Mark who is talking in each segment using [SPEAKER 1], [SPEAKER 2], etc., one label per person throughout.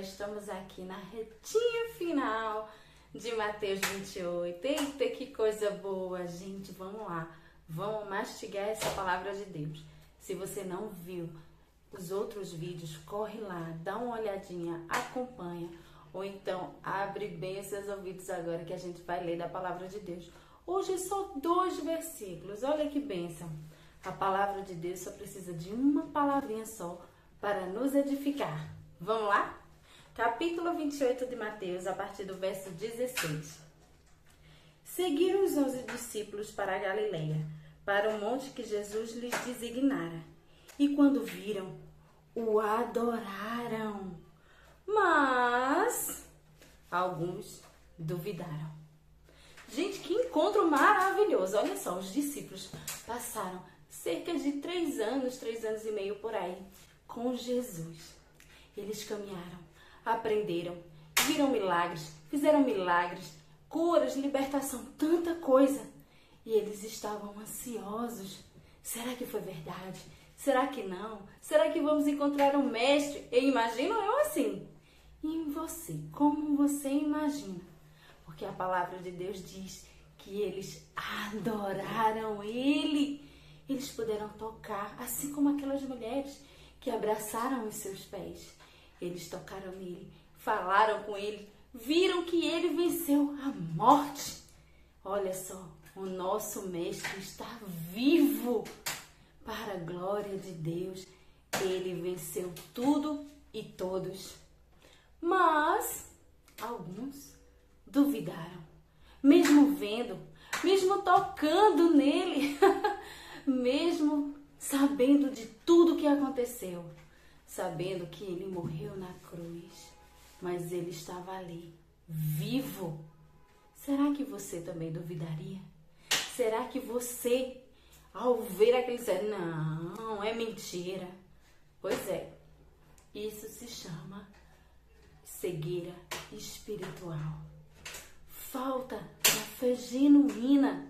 [SPEAKER 1] estamos aqui na retinha final de Mateus 28. Eita, que coisa boa, gente. Vamos lá. Vamos mastigar essa palavra de Deus. Se você não viu os outros vídeos, corre lá, dá uma olhadinha, acompanha. Ou então, abre bem os seus ouvidos agora que a gente vai ler da palavra de Deus. Hoje só dois versículos. Olha que bênção. A palavra de Deus só precisa de uma palavrinha só para nos edificar. Vamos lá? Capítulo 28 de Mateus, a partir do verso 16. Seguiram os onze discípulos para a Galileia, para o monte que Jesus lhes designara. E quando viram, o adoraram. Mas alguns duvidaram. Gente, que encontro maravilhoso! Olha só, os discípulos passaram cerca de três anos, três anos e meio por aí, com Jesus. Eles caminharam, aprenderam, viram milagres, fizeram milagres, curas, libertação, tanta coisa. E eles estavam ansiosos. Será que foi verdade? Será que não? Será que vamos encontrar um mestre? Eu imagino eu assim. E você, como você imagina? Porque a palavra de Deus diz que eles adoraram Ele. Eles puderam tocar, assim como aquelas mulheres que abraçaram os seus pés. Eles tocaram nele, falaram com ele, viram que ele venceu a morte. Olha só, o nosso Mestre está vivo. Para a glória de Deus, ele venceu tudo e todos. Mas alguns duvidaram, mesmo vendo, mesmo tocando nele, mesmo sabendo de tudo que aconteceu, sabendo que ele morreu na cruz, mas ele estava ali, vivo. Será que você também duvidaria? Será que você, ao ver aquele dizer, não, é mentira? Pois é, isso se chama cegueira espiritual. Falta da fé genuína,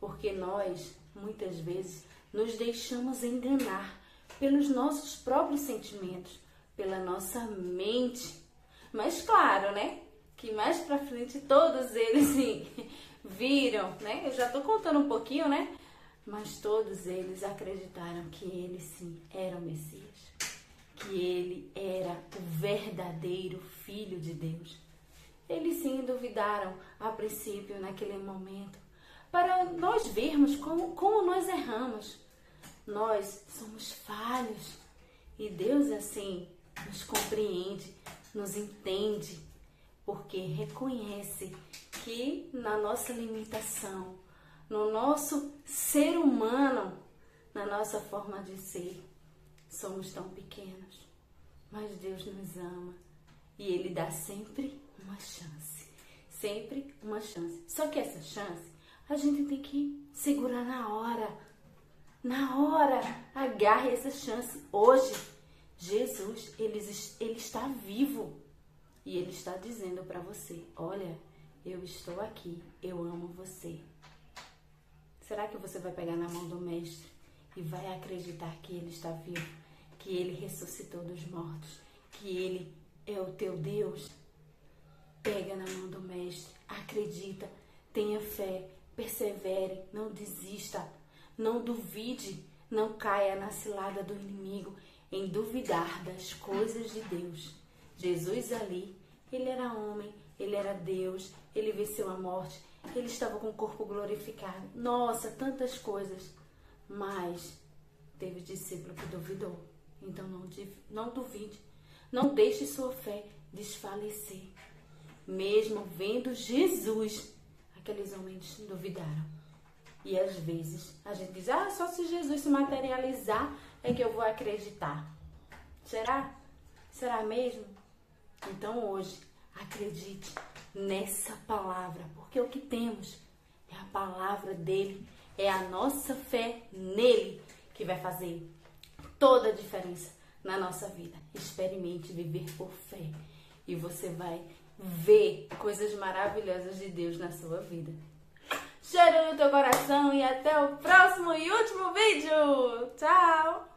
[SPEAKER 1] porque nós, muitas vezes, nos deixamos enganar pelos nossos próprios sentimentos, pela nossa mente. Mas claro, né? Que mais pra frente todos eles sim, viram, né? Eu já tô contando um pouquinho, né? Mas todos eles acreditaram que ele sim era o Messias, que ele era o verdadeiro Filho de Deus. Eles sim duvidaram a princípio, naquele momento, para nós vermos como, como nós erramos. Nós somos falhos e Deus assim nos compreende, nos entende, porque reconhece que na nossa limitação, no nosso ser humano, na nossa forma de ser, somos tão pequenos. Mas Deus nos ama e Ele dá sempre uma chance. Sempre uma chance. Só que essa chance a gente tem que segurar na hora na hora, agarre essa chance hoje. Jesus, ele, ele está vivo e ele está dizendo para você: Olha, eu estou aqui, eu amo você. Será que você vai pegar na mão do Mestre e vai acreditar que ele está vivo, que ele ressuscitou dos mortos, que ele é o teu Deus? Pega na mão do Mestre, acredita, tenha fé, persevere, não desista. Não duvide, não caia na cilada do inimigo em duvidar das coisas de Deus. Jesus ali, ele era homem, ele era Deus, ele venceu a morte, ele estava com o corpo glorificado. Nossa, tantas coisas. Mas teve discípulo que duvidou. Então não, não duvide, não deixe sua fé desfalecer. Mesmo vendo Jesus, aqueles homens duvidaram. E às vezes a gente diz, ah, só se Jesus se materializar é que eu vou acreditar. Será? Será mesmo? Então hoje, acredite nessa palavra, porque o que temos é a palavra dele, é a nossa fé nele que vai fazer toda a diferença na nossa vida. Experimente viver por fé e você vai ver coisas maravilhosas de Deus na sua vida. Cheiro no teu coração até o próximo e último vídeo. Tchau!